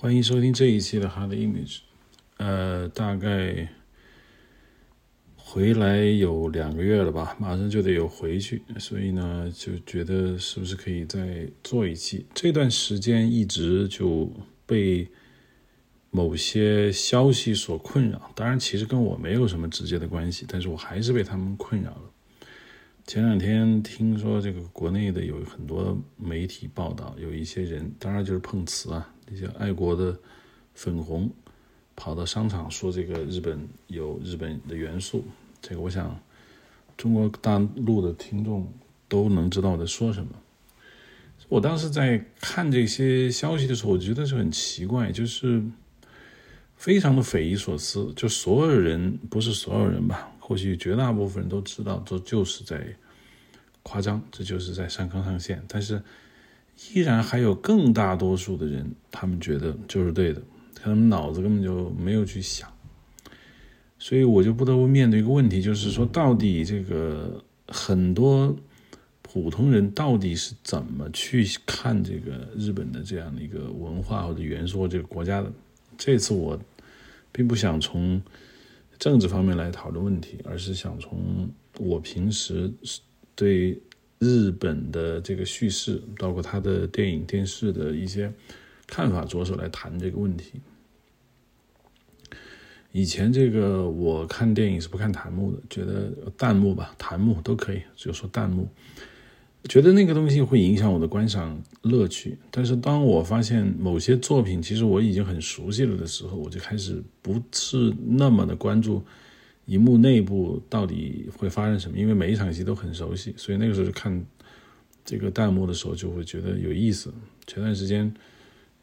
欢迎收听这一期的《Hard Image》。呃，大概回来有两个月了吧，马上就得有回去，所以呢，就觉得是不是可以再做一期？这段时间一直就被某些消息所困扰，当然其实跟我没有什么直接的关系，但是我还是被他们困扰了。前两天听说这个国内的有很多媒体报道，有一些人，当然就是碰瓷啊。那些爱国的粉红跑到商场说这个日本有日本的元素，这个我想中国大陆的听众都能知道我在说什么。我当时在看这些消息的时候，我觉得是很奇怪，就是非常的匪夷所思。就所有人不是所有人吧，或许绝大部分人都知道这就是在夸张，这就是在上纲上线，但是。依然还有更大多数的人，他们觉得就是对的，他们脑子根本就没有去想，所以我就不得不面对一个问题，就是说，到底这个很多普通人到底是怎么去看这个日本的这样的一个文化或者元素这个国家的？这次我并不想从政治方面来讨论问题，而是想从我平时对。日本的这个叙事，包括他的电影、电视的一些看法，着手来谈这个问题。以前这个我看电影是不看弹幕的，觉得弹幕吧、弹幕都可以，就说弹幕，觉得那个东西会影响我的观赏乐趣。但是当我发现某些作品其实我已经很熟悉了的时候，我就开始不是那么的关注。荧幕内部到底会发生什么？因为每一场戏都很熟悉，所以那个时候就看这个弹幕的时候就会觉得有意思。前段时间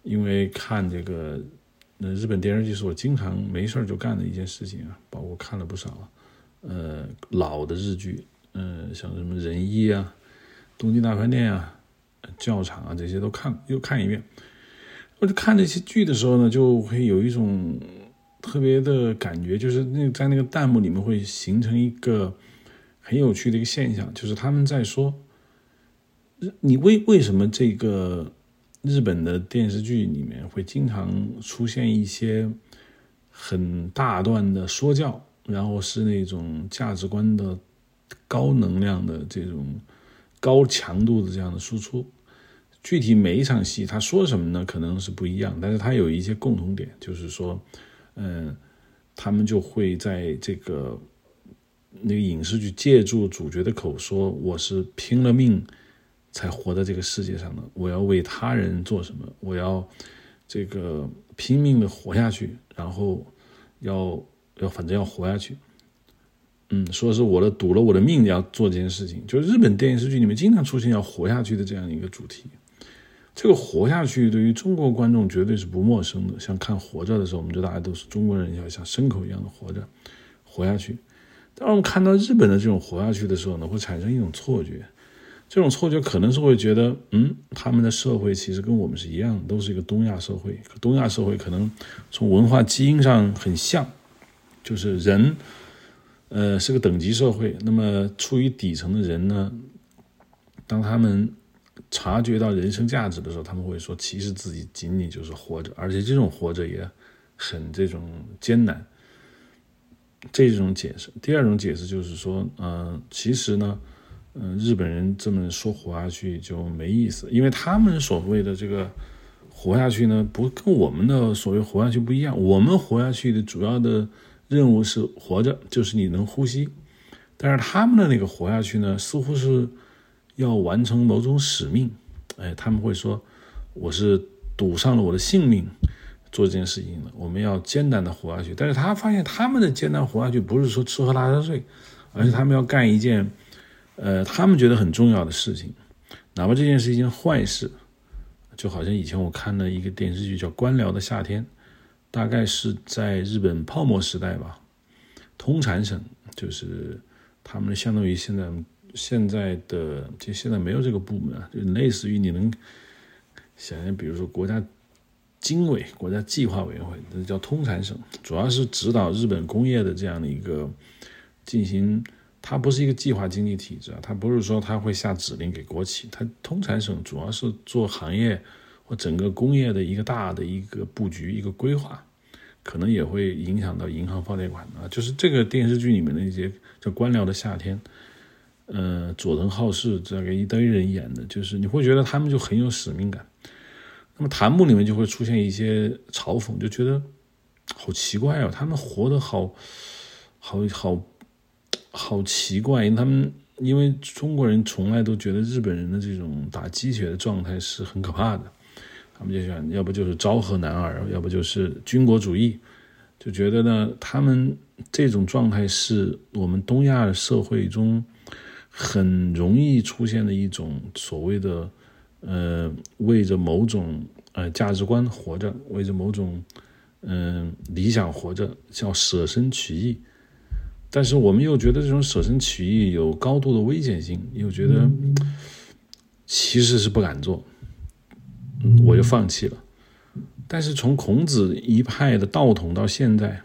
因为看这个那日本电视剧是我经常没事就干的一件事情啊，包括看了不少呃老的日剧，嗯，像什么仁义啊、东京大饭店啊、教场啊这些都看又看一遍。我就看这些剧的时候呢，就会有一种。特别的感觉就是那在那个弹幕里面会形成一个很有趣的一个现象，就是他们在说，你为为什么这个日本的电视剧里面会经常出现一些很大段的说教，然后是那种价值观的高能量的这种高强度的这样的输出，具体每一场戏他说什么呢？可能是不一样，但是他有一些共同点，就是说。嗯，他们就会在这个那个影视剧借助主角的口说：“我是拼了命才活在这个世界上的，我要为他人做什么？我要这个拼命的活下去，然后要要反正要活下去。”嗯，说是我的赌了我的命要做这件事情，就是日本电视剧里面经常出现要活下去的这样一个主题。这个活下去对于中国观众绝对是不陌生的。像看《活着》的时候，我们觉得大家都是中国人，要像牲口一样的活着，活下去。当我们看到日本的这种活下去的时候呢，会产生一种错觉。这种错觉可能是会觉得，嗯，他们的社会其实跟我们是一样，都是一个东亚社会。东亚社会可能从文化基因上很像，就是人，呃，是个等级社会。那么处于底层的人呢，当他们察觉到人生价值的时候，他们会说，其实自己仅仅就是活着，而且这种活着也很这种艰难。这种解释，第二种解释就是说，嗯，其实呢，嗯，日本人这么说活下去就没意思，因为他们所谓的这个活下去呢，不跟我们的所谓活下去不一样。我们活下去的主要的任务是活着，就是你能呼吸，但是他们的那个活下去呢，似乎是。要完成某种使命，哎，他们会说我是赌上了我的性命做这件事情的。我们要艰难的活下去。但是他发现他们的艰难活下去不是说吃喝拉撒睡，而是他们要干一件呃他们觉得很重要的事情，哪怕这件是一件坏事。就好像以前我看了一个电视剧叫《官僚的夏天》，大概是在日本泡沫时代吧，通产省就是他们相当于现在。现在的就现在没有这个部门啊，就类似于你能想象，比如说国家经委、国家计划委员会，这叫通产省，主要是指导日本工业的这样的一个进行。它不是一个计划经济体制啊，它不是说它会下指令给国企，它通产省主要是做行业或整个工业的一个大的一个布局、一个规划，可能也会影响到银行放贷款啊。就是这个电视剧里面的一些叫《官僚的夏天》，呃，佐藤浩市这个一堆人演的，就是你会觉得他们就很有使命感。那么弹幕里面就会出现一些嘲讽，就觉得好奇怪哦，他们活得好好好好奇怪，因为他们。因为中国人从来都觉得日本人的这种打鸡血的状态是很可怕的，他们就想要不就是昭和男儿，要不就是军国主义，就觉得呢，他们这种状态是我们东亚社会中很容易出现的一种所谓的呃为着某种呃价值观活着，为着某种嗯理想活着，叫舍身取义。但是我们又觉得这种舍身取义有高度的危险性，又觉得其实是不敢做，我就放弃了。但是从孔子一派的道统到现在，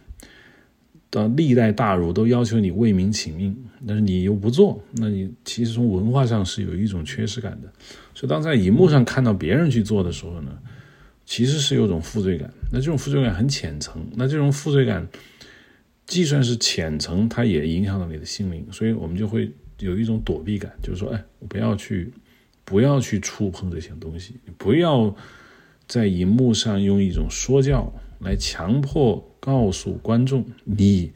到历代大儒都要求你为民请命，但是你又不做，那你其实从文化上是有一种缺失感的。所以当在荧幕上看到别人去做的时候呢，其实是有种负罪感。那这种负罪感很浅层，那这种负罪感。既算是浅层，它也影响到你的心灵，所以我们就会有一种躲避感，就是说，哎，不要去，不要去触碰这些东西，不要在荧幕上用一种说教来强迫告诉观众，你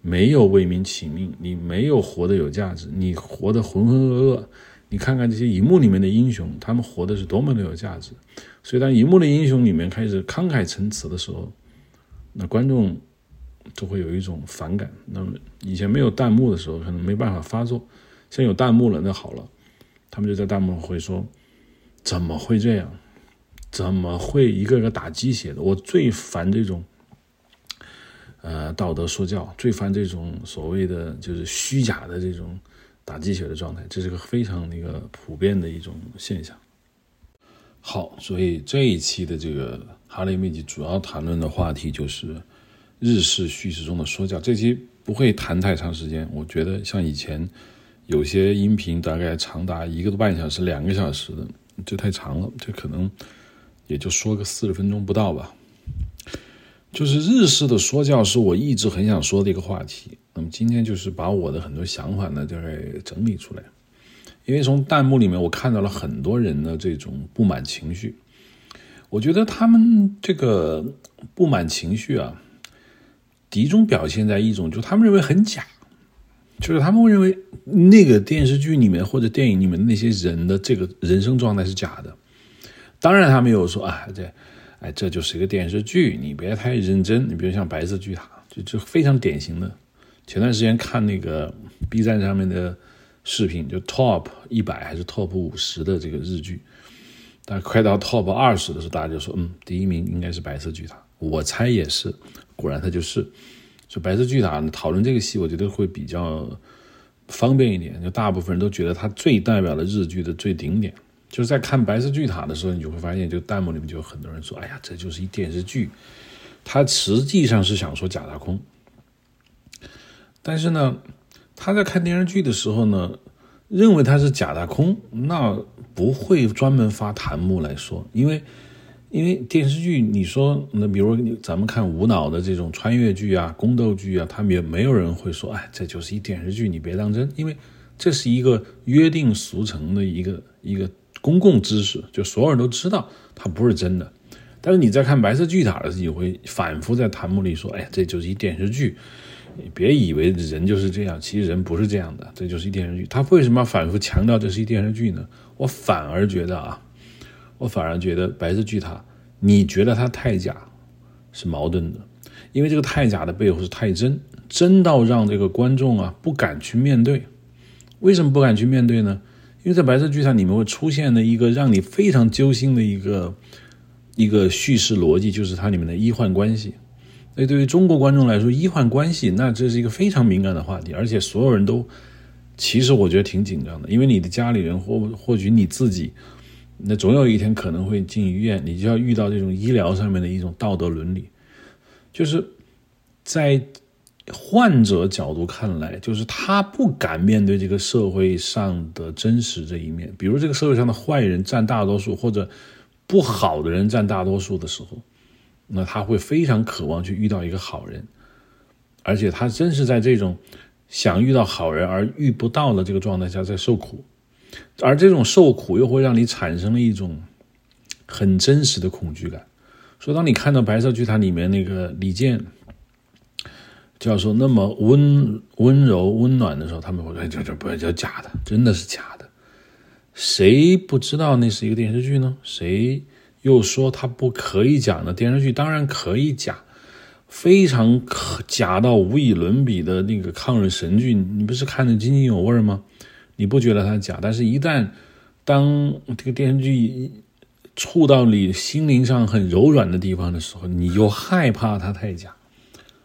没有为民请命，你没有活得有价值，你活得浑浑噩噩。你看看这些荧幕里面的英雄，他们活的是多么的有价值。所以，当荧幕的英雄里面开始慷慨陈词的时候，那观众。就会有一种反感。那么以前没有弹幕的时候，可能没办法发作。现在有弹幕了，那好了，他们就在弹幕会说：“怎么会这样？怎么会一个个打鸡血的？”我最烦这种，呃，道德说教，最烦这种所谓的就是虚假的这种打鸡血的状态。这是个非常那个普遍的一种现象。好，所以这一期的这个哈雷秘籍主要谈论的话题就是。日式叙事中的说教，这期不会谈太长时间。我觉得像以前有些音频大概长达一个多半小时、两个小时的，这太长了，这可能也就说个四十分钟不到吧。就是日式的说教是我一直很想说的一个话题。那么今天就是把我的很多想法呢，就给整理出来。因为从弹幕里面我看到了很多人的这种不满情绪，我觉得他们这个不满情绪啊。集中表现在一种，就他们认为很假，就是他们会认为那个电视剧里面或者电影里面那些人的这个人生状态是假的。当然，他没有说啊，这，哎，这就是一个电视剧，你别太认真。你比如像《白色巨塔》，就就非常典型的。前段时间看那个 B 站上面的视频，就 Top 一百还是 Top 五十的这个日剧，但快到 Top 二十的时候，大家就说，嗯，第一名应该是《白色巨塔》，我猜也是。果然，它就是。就《白色巨塔》讨论这个戏，我觉得会比较方便一点。就大部分人都觉得它最代表了日剧的最顶点。就是在看《白色巨塔》的时候，你就会发现，就弹幕里面就有很多人说：“哎呀，这就是一电视剧。”他实际上是想说假大空。但是呢，他在看电视剧的时候呢，认为他是假大空，那不会专门发弹幕来说，因为。因为电视剧，你说那比如咱们看无脑的这种穿越剧啊、宫斗剧啊，他们也没有人会说，哎，这就是一电视剧，你别当真。因为这是一个约定俗成的一个一个公共知识，就所有人都知道它不是真的。但是你在看《白色巨塔》的时候，你会反复在弹幕里说，哎，这就是一电视剧，你别以为人就是这样，其实人不是这样的，这就是一电视剧。他为什么要反复强调这是一电视剧呢？我反而觉得啊。我反而觉得《白色巨塔》，你觉得它太假，是矛盾的，因为这个太假的背后是太真，真到让这个观众啊不敢去面对。为什么不敢去面对呢？因为在《白色巨塔》里面会出现的一个让你非常揪心的一个一个叙事逻辑，就是它里面的医患关系。那对于中国观众来说，医患关系那这是一个非常敏感的话题，而且所有人都其实我觉得挺紧张的，因为你的家里人或或许你自己。那总有一天可能会进医院，你就要遇到这种医疗上面的一种道德伦理，就是在患者角度看来，就是他不敢面对这个社会上的真实这一面。比如这个社会上的坏人占大多数，或者不好的人占大多数的时候，那他会非常渴望去遇到一个好人，而且他真是在这种想遇到好人而遇不到的这个状态下在受苦，而这种受苦又会让你产生了一种很真实的恐惧感。所以，当你看到《白色巨塔》里面那个李健教授那么温温柔温暖的时候，他们会说：“这这不叫假的，真的是假的。”谁不知道那是一个电视剧呢？谁又说它不可以假呢？电视剧当然可以假，非常可假到无以伦比的那个抗日神剧，你不是看着津津有味吗？你不觉得它假？但是，一旦当这个电视剧触到你心灵上很柔软的地方的时候，你又害怕它太假。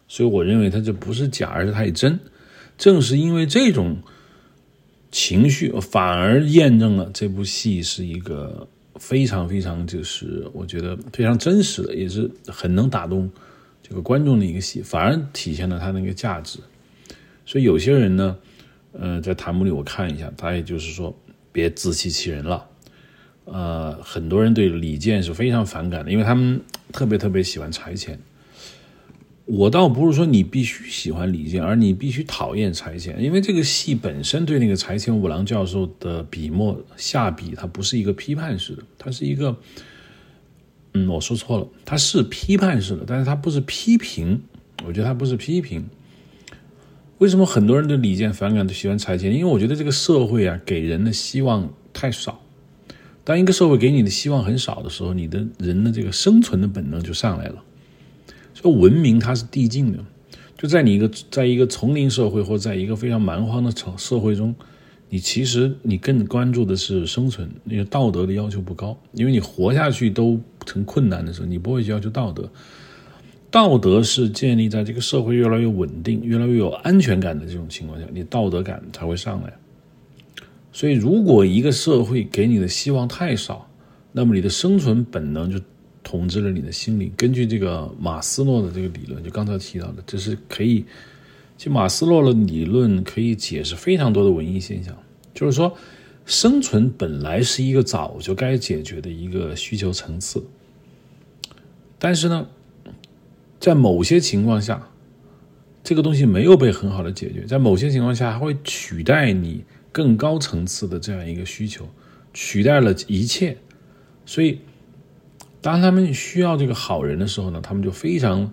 所以，我认为它这不是假，而是太真。正是因为这种。情绪反而验证了这部戏是一个非常非常就是我觉得非常真实的，也是很能打动这个观众的一个戏，反而体现了它那个价值。所以有些人呢，呃，在弹幕里我看一下，他也就是说别自欺欺人了。呃，很多人对李健是非常反感的，因为他们特别特别喜欢柴钱。我倒不是说你必须喜欢李健，而你必须讨厌柴钱，因为这个戏本身对那个柴钱五郎教授的笔墨下笔，它不是一个批判式的，它是一个，嗯，我说错了，它是批判式的，但是它不是批评，我觉得它不是批评。为什么很多人对李健反感，都喜欢柴钱？因为我觉得这个社会啊，给人的希望太少。当一个社会给你的希望很少的时候，你的人的这个生存的本能就上来了。就文明它是递进的，就在你一个在一个丛林社会或在一个非常蛮荒的城社会中，你其实你更关注的是生存，因为道德的要求不高，因为你活下去都成困难的时候，你不会去要求道德。道德是建立在这个社会越来越稳定、越来越有安全感的这种情况下，你道德感才会上来。所以，如果一个社会给你的希望太少，那么你的生存本能就。统治了你的心灵。根据这个马斯洛的这个理论，就刚才提到的，这是可以，就马斯洛的理论可以解释非常多的文艺现象。就是说，生存本来是一个早就该解决的一个需求层次，但是呢，在某些情况下，这个东西没有被很好的解决，在某些情况下还会取代你更高层次的这样一个需求，取代了一切，所以。当他们需要这个好人的时候呢，他们就非常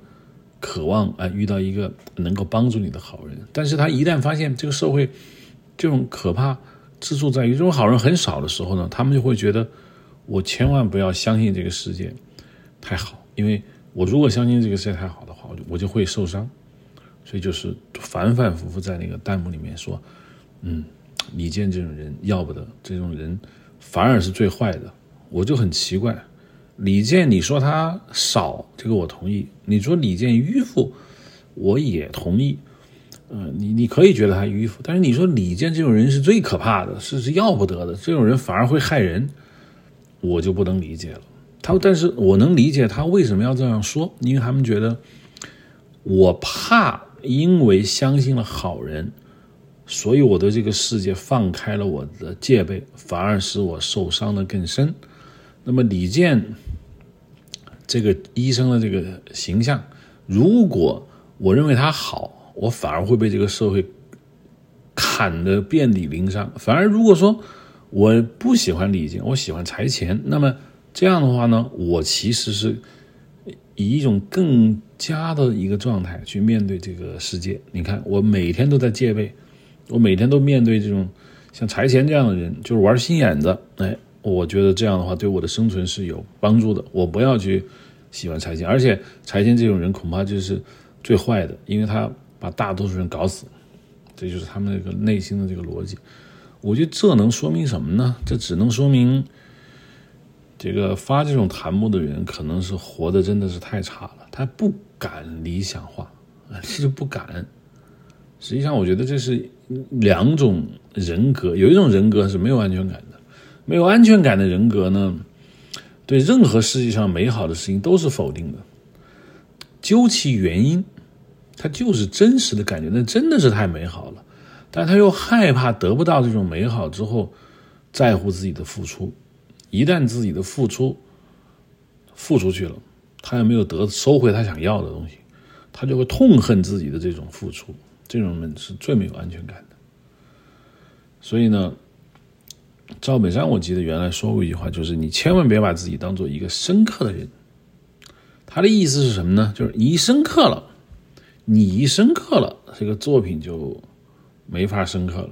渴望啊遇到一个能够帮助你的好人。但是他一旦发现这个社会这种可怕之处在于这种好人很少的时候呢，他们就会觉得我千万不要相信这个世界太好，因为我如果相信这个世界太好的话，我就我就会受伤。所以就是反反复复在那个弹幕里面说，嗯，李健这种人要不得，这种人反而是最坏的。我就很奇怪。李健，你说他少，这个我同意。你说李健迂腐，我也同意。嗯，你你可以觉得他迂腐，但是你说李健这种人是最可怕的，是是要不得的。这种人反而会害人，我就不能理解了。他，但是我能理解他为什么要这样说，因为他们觉得我怕，因为相信了好人，所以我对这个世界放开了我的戒备，反而使我受伤的更深。那么李健。这个医生的这个形象，如果我认为他好，我反而会被这个社会砍得遍体鳞伤。反而如果说我不喜欢李健，我喜欢柴钱，那么这样的话呢，我其实是以一种更加的一个状态去面对这个世界。你看，我每天都在戒备，我每天都面对这种像柴钱这样的人，就是玩心眼子，哎。我觉得这样的话对我的生存是有帮助的。我不要去喜欢财经，而且财经这种人恐怕就是最坏的，因为他把大多数人搞死，这就是他们那个内心的这个逻辑。我觉得这能说明什么呢？这只能说明这个发这种弹幕的人可能是活的真的是太差了，他不敢理想化，他就不敢。实际上，我觉得这是两种人格，有一种人格是没有安全感。没有安全感的人格呢，对任何世界上美好的事情都是否定的。究其原因，他就是真实的感觉，那真的是太美好了。但他又害怕得不到这种美好之后，在乎自己的付出。一旦自己的付出付出去了，他又没有得收回他想要的东西，他就会痛恨自己的这种付出，这种人是最没有安全感的。所以呢，赵本山我记得原来说过一句话，就是你千万别把自己当做一个深刻的人。他的意思是什么呢？就是你一深刻了，你一深刻了，这个作品就没法深刻了。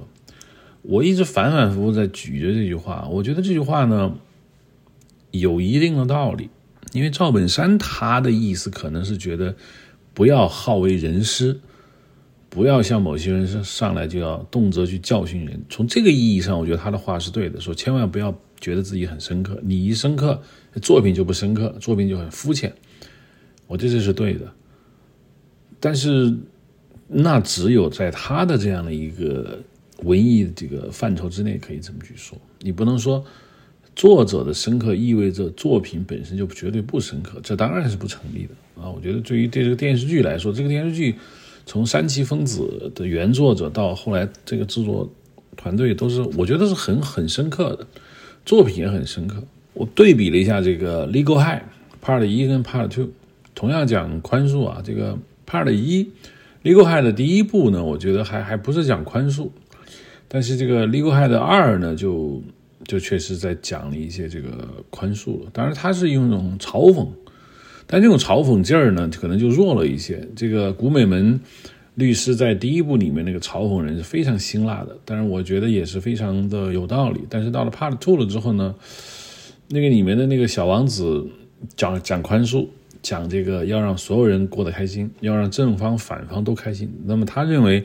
我一直反反复复在举着这句话，我觉得这句话呢有一定的道理。因为赵本山他的意思可能是觉得不要好为人师，不要像某些人上上来就要动辄去教训人。从这个意义上，我觉得他的话是对的，说千万不要觉得自己很深刻，你一深刻，作品就不深刻，作品就很肤浅。我觉得这是对的，但是那只有在他的这样的一个。文艺这个范畴之内可以这么去说，你不能说作者的深刻意味着作品本身就绝对不深刻，这当然是不成立的啊！我觉得对于对这个电视剧来说，这个电视剧从三崎丰子的原作者到后来这个制作团队都是，我觉得是很很深刻的，作品也很深刻。我对比了一下这个《Legal High》Part 一跟 Part Two，同样讲宽恕啊，这个 Part 一《Legal High》的第一部呢，我觉得还还不是讲宽恕。但是这个《Legal High》的二呢，就就确实在讲了一些这个宽恕了。当然，他是用一种嘲讽，但这种嘲讽劲儿呢，可能就弱了一些。这个古美门律师在第一部里面那个嘲讽人是非常辛辣的，但是我觉得也是非常的有道理。但是到了 Part Two 了之后呢，那个里面的那个小王子讲讲宽恕，讲这个要让所有人过得开心，要让正方反方都开心。那么他认为。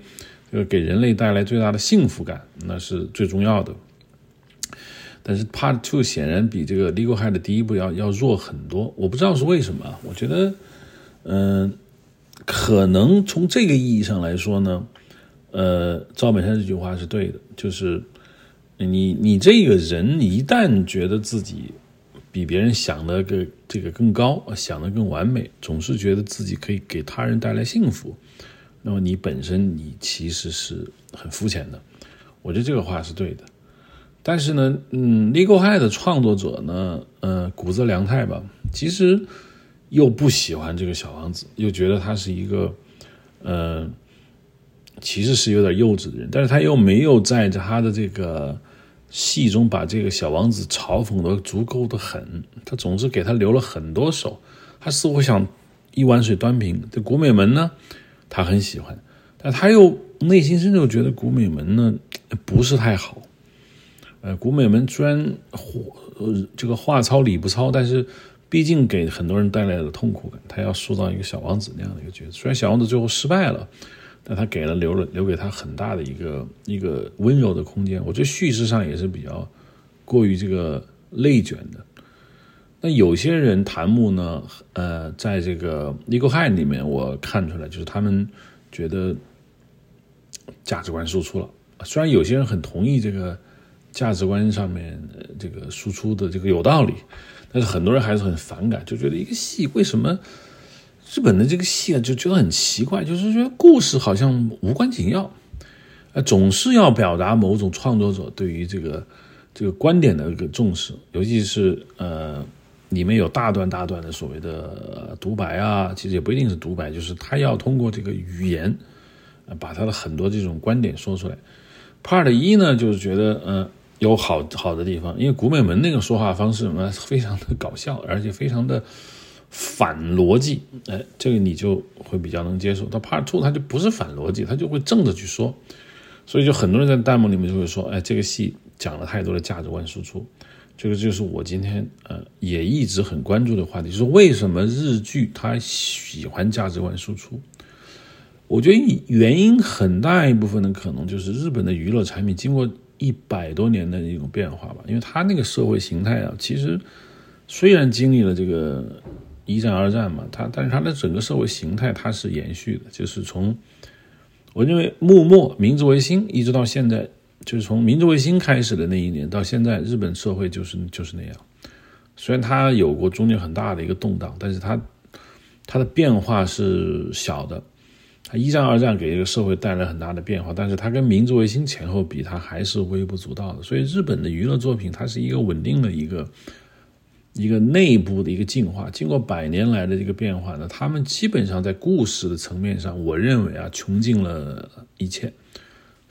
这个给人类带来最大的幸福感，那是最重要的。但是 Part Two 显然比这个 Legal High 的第一部要要弱很多，我不知道是为什么。我觉得，嗯，可能从这个意义上来说呢，呃，赵本山这句话是对的，就是你你这个人一旦觉得自己比别人想的个这个更高，想的更完美，总是觉得自己可以给他人带来幸福。那么你本身你其实是很肤浅的，我觉得这个话是对的。但是呢，嗯，Legal High 的创作者呢，呃，谷泽良太吧，其实又不喜欢这个小王子，又觉得他是一个，呃，其实是有点幼稚的人。但是他又没有在他的这个戏中把这个小王子嘲讽的足够的狠，他总是给他留了很多手，他似乎想一碗水端平。这古美门呢？他很喜欢，但他又内心深处觉得古美门呢不是太好。呃，古美门虽然呃这个话糙理不糙，但是毕竟给很多人带来了痛苦感。他要塑造一个小王子那样的一个角色，虽然小王子最后失败了，但他给了留了留给他很大的一个一个温柔的空间。我觉得叙事上也是比较过于这个内卷的。那有些人弹幕呢，呃，在这个《尼古汉》里面，我看出来就是他们觉得价值观输出了。虽然有些人很同意这个价值观上面这个输出的这个有道理，但是很多人还是很反感，就觉得一个戏为什么日本的这个戏啊，就觉得很奇怪，就是觉得故事好像无关紧要，呃，总是要表达某种创作者对于这个这个观点的一个重视，尤其是呃。里面有大段大段的所谓的独白啊，其实也不一定是独白，就是他要通过这个语言，把他的很多这种观点说出来。Part 一呢，就是觉得嗯有好好的地方，因为古美门那个说话方式什么，非常的搞笑，而且非常的反逻辑，哎，这个你就会比较能接受。他 Part two 他就不是反逻辑，他就会正着去说，所以就很多人在弹幕里面就会说，哎，这个戏讲了太多的价值观输出。这个就是我今天呃也一直很关注的话题，就是为什么日剧它喜欢价值观输出？我觉得原因很大一部分的可能就是日本的娱乐产品经过一百多年的一种变化吧，因为它那个社会形态啊，其实虽然经历了这个一战、二战嘛，他但是它的整个社会形态它是延续的，就是从我认为幕末明治维新一直到现在。就是从明治维新开始的那一年到现在，日本社会就是就是那样。虽然它有过中间很大的一个动荡，但是它它的变化是小的。它一战、二战给这个社会带来很大的变化，但是它跟明治维新前后比，它还是微不足道的。所以日本的娱乐作品，它是一个稳定的一个一个内部的一个进化。经过百年来的这个变化呢，他们基本上在故事的层面上，我认为啊，穷尽了一切，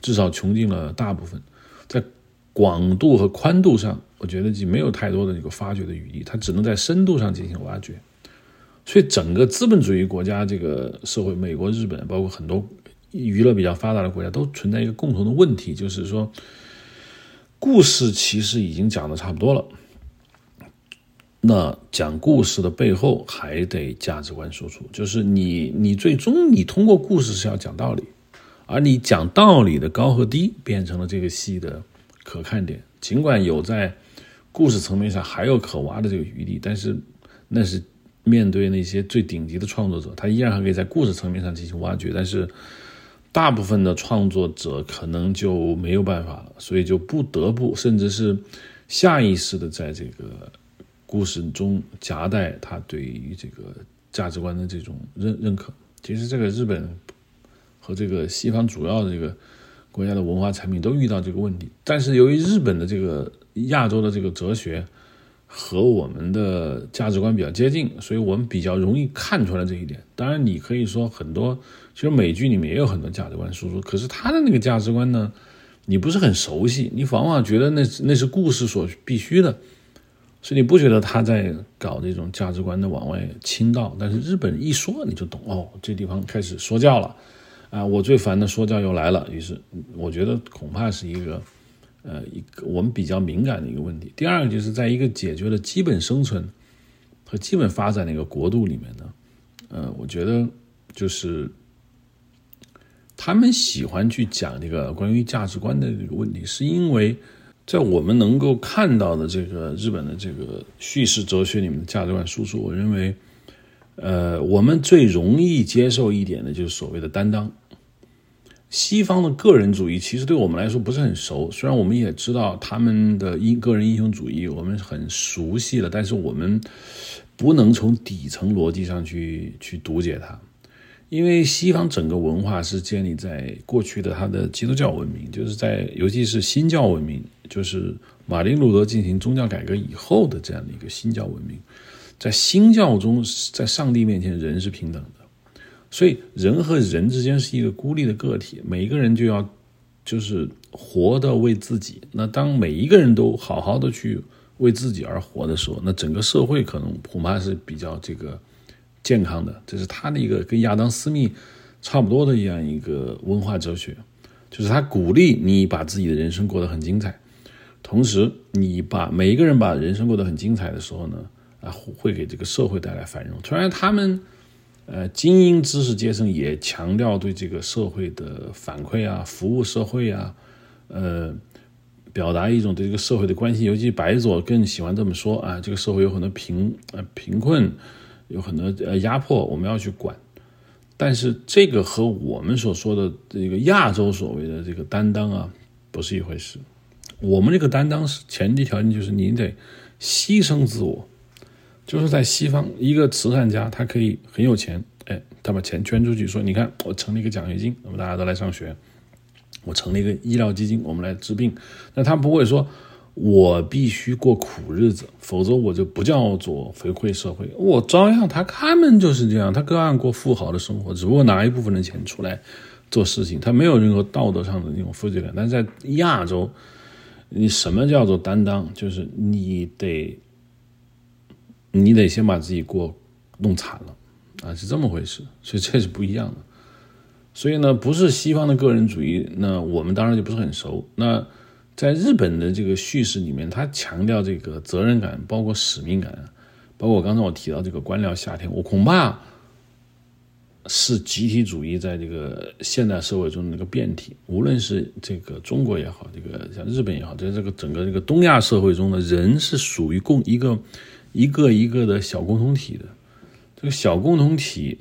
至少穷尽了大部分。在广度和宽度上，我觉得就没有太多的这个发掘的余地，它只能在深度上进行挖掘。所以，整个资本主义国家这个社会，美国、日本，包括很多娱乐比较发达的国家，都存在一个共同的问题，就是说，故事其实已经讲的差不多了。那讲故事的背后还得价值观输出，就是你，你最终你通过故事是要讲道理，而你讲道理的高和低变成了这个戏的可看点。尽管有在故事层面上还有可挖的这个余地，但是那是。面对那些最顶级的创作者，他依然还可以在故事层面上进行挖掘，但是大部分的创作者可能就没有办法了，所以就不得不，甚至是下意识的在这个故事中夹带他对于这个价值观的这种认认可。其实，这个日本和这个西方主要的这个国家的文化产品都遇到这个问题，但是由于日本的这个亚洲的这个哲学。和我们的价值观比较接近，所以我们比较容易看出来这一点。当然，你可以说很多，其实美剧里面也有很多价值观输出，可是他的那个价值观呢，你不是很熟悉，你往往觉得那那是故事所必须的，所以你不觉得他在搞这种价值观的往外倾倒。但是日本一说你就懂哦，这地方开始说教了啊！我最烦的说教又来了。于是我觉得恐怕是一个。呃，一个我们比较敏感的一个问题。第二个就是在一个解决了基本生存和基本发展的一个国度里面呢，呃，我觉得就是他们喜欢去讲这个关于价值观的这个问题，是因为在我们能够看到的这个日本的这个叙事哲学里面的价值观输出，我认为，呃，我们最容易接受一点的就是所谓的担当。西方的个人主义其实对我们来说不是很熟，虽然我们也知道他们的英个人英雄主义，我们很熟悉了，但是我们不能从底层逻辑上去去读解它，因为西方整个文化是建立在过去的它的基督教文明，就是在尤其是新教文明，就是马丁路德进行宗教改革以后的这样的一个新教文明，在新教中，在上帝面前人是平等的。所以，人和人之间是一个孤立的个体，每一个人就要就是活的为自己。那当每一个人都好好的去为自己而活的时候，那整个社会可能恐怕是比较这个健康的。这是他的一个跟亚当·斯密差不多的一样一个文化哲学，就是他鼓励你把自己的人生过得很精彩，同时你把每一个人把人生过得很精彩的时候呢，啊，会给这个社会带来繁荣。突然，他们。呃，精英知识阶层也强调对这个社会的反馈啊，服务社会啊，呃，表达一种对这个社会的关心。尤其白左更喜欢这么说啊，这个社会有很多贫呃贫困，有很多呃压迫，我们要去管。但是这个和我们所说的这个亚洲所谓的这个担当啊，不是一回事。我们这个担当是前提条件就是你得牺牲自我。就是在西方，一个慈善家他可以很有钱，哎，他把钱捐出去，说你看我成立一个奖学金，那么大家都来上学，我成立一个医疗基金，我们来治病。那他不会说，我必须过苦日子，否则我就不叫做回馈社会。我照样，他他们就是这样，他各样过富豪的生活，只不过拿一部分的钱出来做事情，他没有任何道德上的那种负罪感。但在亚洲，你什么叫做担当？就是你得。你得先把自己过弄惨了啊，是这么回事，所以这是不一样的。所以呢，不是西方的个人主义，那我们当然就不是很熟。那在日本的这个叙事里面，他强调这个责任感，包括使命感，包括我刚才我提到这个官僚夏天，我恐怕是集体主义在这个现代社会中的那个变体。无论是这个中国也好，这个像日本也好，在这个整个这个东亚社会中的人是属于共一个。一个一个的小共同体的，这个小共同体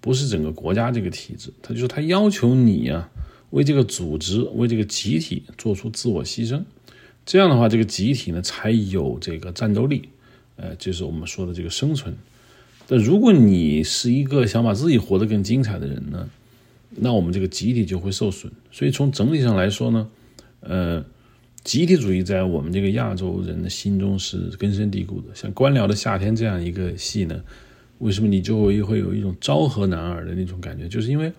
不是整个国家这个体制，他就是他要求你呀，为这个组织、为这个集体做出自我牺牲，这样的话，这个集体呢才有这个战斗力，呃，就是我们说的这个生存。但如果你是一个想把自己活得更精彩的人呢，那我们这个集体就会受损。所以从整体上来说呢，呃。集体主义在我们这个亚洲人的心中是根深蒂固的。像《官僚的夏天》这样一个戏呢，为什么你就会会有一种昭和男儿的那种感觉？就是因为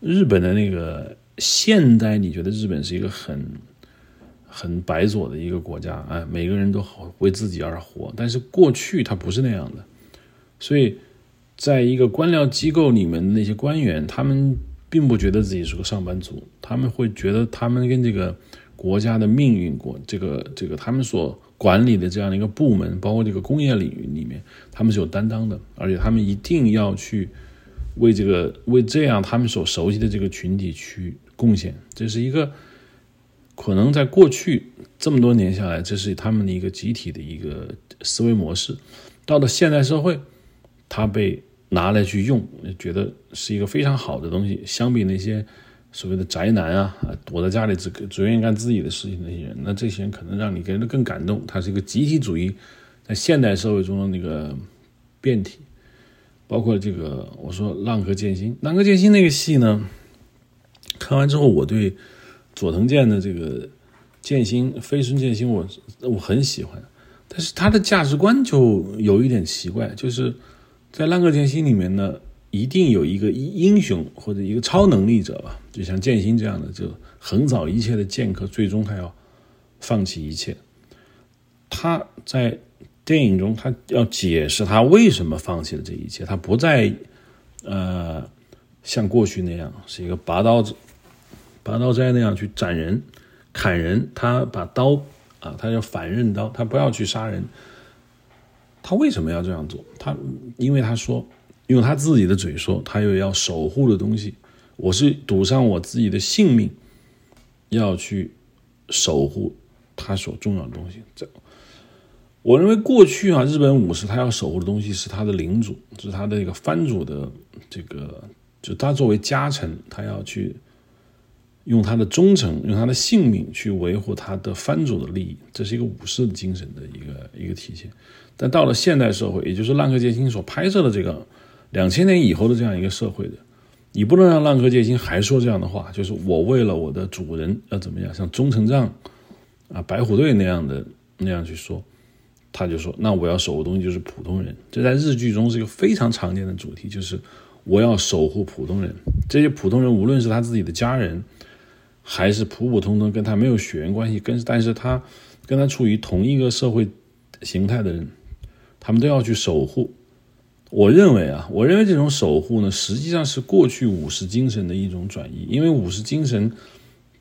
日本的那个现代，你觉得日本是一个很很白左的一个国家啊，每个人都好为自己而活。但是过去它不是那样的，所以在一个官僚机构里面的那些官员，他们并不觉得自己是个上班族，他们会觉得他们跟这个。国家的命运，国这个这个他们所管理的这样的一个部门，包括这个工业领域里面，他们是有担当的，而且他们一定要去为这个为这样他们所熟悉的这个群体去贡献。这是一个可能在过去这么多年下来，这是他们的一个集体的一个思维模式。到了现代社会，它被拿来去用，觉得是一个非常好的东西。相比那些。所谓的宅男啊，躲在家里只只愿意干自己的事情那些人，那这些人可能让你给人更感动。他是一个集体主义在现代社会中的那个变体，包括这个我说《浪客剑心》，《浪客剑心》那个戏呢，看完之后，我对佐藤健的这个剑心飞孙剑心，我我很喜欢，但是他的价值观就有一点奇怪，就是在《浪客剑心》里面呢。一定有一个英雄或者一个超能力者吧，就像剑心这样的，就横扫一切的剑客，最终他要放弃一切。他在电影中，他要解释他为什么放弃了这一切。他不再呃像过去那样是一个拔刀子、拔刀斋那样去斩人、砍人。他把刀啊，他要反刃刀，他不要去杀人。他为什么要这样做？他因为他说。用他自己的嘴说，他又要守护的东西。我是赌上我自己的性命，要去守护他所重要的东西。这，我认为过去啊，日本武士他要守护的东西是他的领主，是他的一个藩主的这个，就他作为家臣，他要去用他的忠诚，用他的性命去维护他的藩主的利益。这是一个武士的精神的一个一个体现。但到了现代社会，也就是《浪客剑心》所拍摄的这个。两千年以后的这样一个社会的，你不能让浪客剑心还说这样的话，就是我为了我的主人要怎么样，像中城帐啊、白虎队那样的那样去说，他就说那我要守护东西就是普通人，这在日剧中是一个非常常见的主题，就是我要守护普通人，这些普通人无论是他自己的家人，还是普普通通跟他没有血缘关系，跟但是他跟他处于同一个社会形态的人，他们都要去守护。我认为啊，我认为这种守护呢，实际上是过去武士精神的一种转移。因为武士精神，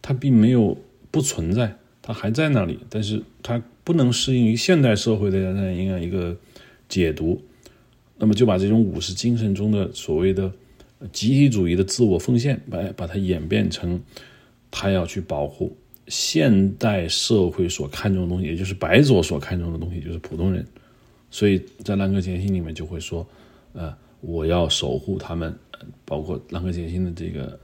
它并没有不存在，它还在那里，但是它不能适应于现代社会的这样一个解读。那么就把这种武士精神中的所谓的集体主义的自我奉献，把把它演变成他要去保护现代社会所看重的东西，也就是白左所看重的东西，就是普通人。所以在《浪客剑心》里面就会说。呃，我要守护他们，包括浪客剑心的这个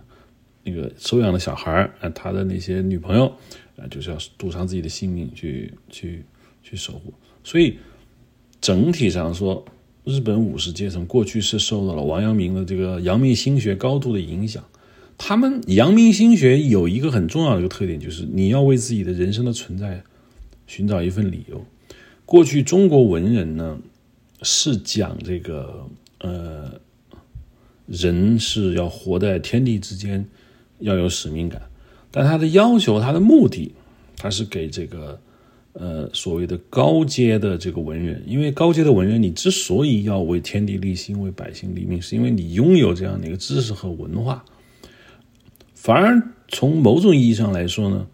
那个收养的小孩儿，呃，他的那些女朋友，呃，就是要赌上自己的性命去去去守护。所以整体上说，日本武士阶层过去是受到了王阳明的这个阳明心学高度的影响。他们阳明心学有一个很重要的一个特点，就是你要为自己的人生的存在寻找一份理由。过去中国文人呢？是讲这个，呃，人是要活在天地之间，要有使命感。但他的要求，他的目的，他是给这个，呃，所谓的高阶的这个文人。因为高阶的文人，你之所以要为天地立心，为百姓立命，是因为你拥有这样的一个知识和文化。反而从某种意义上来说呢？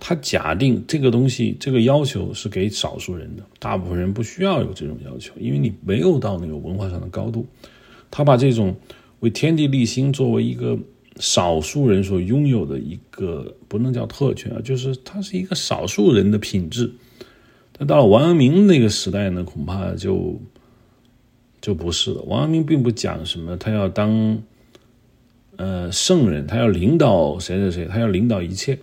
他假定这个东西，这个要求是给少数人的，大部分人不需要有这种要求，因为你没有到那个文化上的高度。他把这种为天地立心作为一个少数人所拥有的一个不能叫特权啊，就是它是一个少数人的品质。但到了王阳明那个时代呢，恐怕就就不是了。王阳明并不讲什么，他要当呃圣人，他要领导谁谁谁，他要领导一切。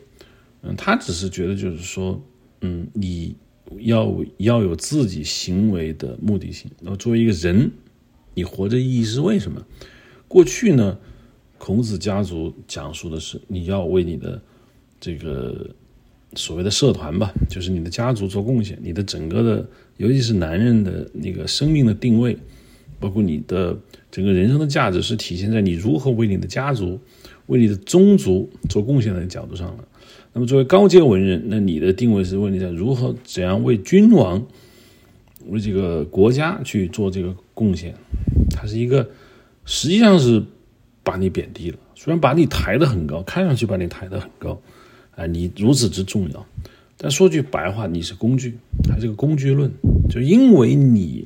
嗯，他只是觉得，就是说，嗯，你要要有自己行为的目的性。然后作为一个人，你活着意义是为什么？过去呢，孔子家族讲述的是你要为你的这个所谓的社团吧，就是你的家族做贡献，你的整个的，尤其是男人的那个生命的定位，包括你的整个人生的价值，是体现在你如何为你的家族、为你的宗族做贡献的角度上了。那么作为高阶文人，那你的定位是问你在如何怎样为君王、为这个国家去做这个贡献，它是一个实际上是把你贬低了，虽然把你抬得很高，看上去把你抬得很高。啊，你如此之重要，但说句白话，你是工具，还是个工具论？就因为你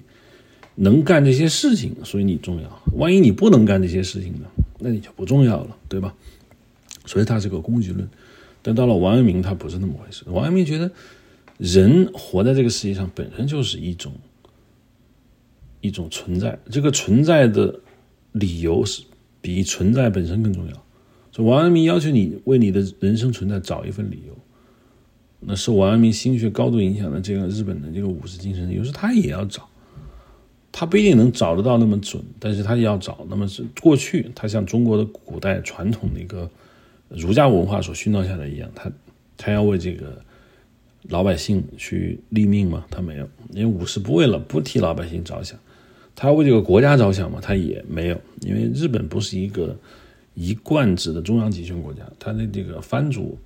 能干这些事情，所以你重要。万一你不能干这些事情呢？那你就不重要了，对吧？所以它是个工具论。但到了王阳明，他不是那么回事。王阳明觉得，人活在这个世界上本身就是一种一种存在，这个存在的理由是比存在本身更重要。王阳明要求你为你的人生存在找一份理由，那受王阳明心学高度影响的这个日本的这个武士精神，有时他也要找，他不一定能找得到那么准，但是他也要找。那么是过去他像中国的古代传统的一个儒家文化所熏陶下的一样，他他要为这个老百姓去立命吗？他没有，因为武士不为了不替老百姓着想，他要为这个国家着想吗？他也没有，因为日本不是一个。一贯制的中央集权国家，他的这个藩主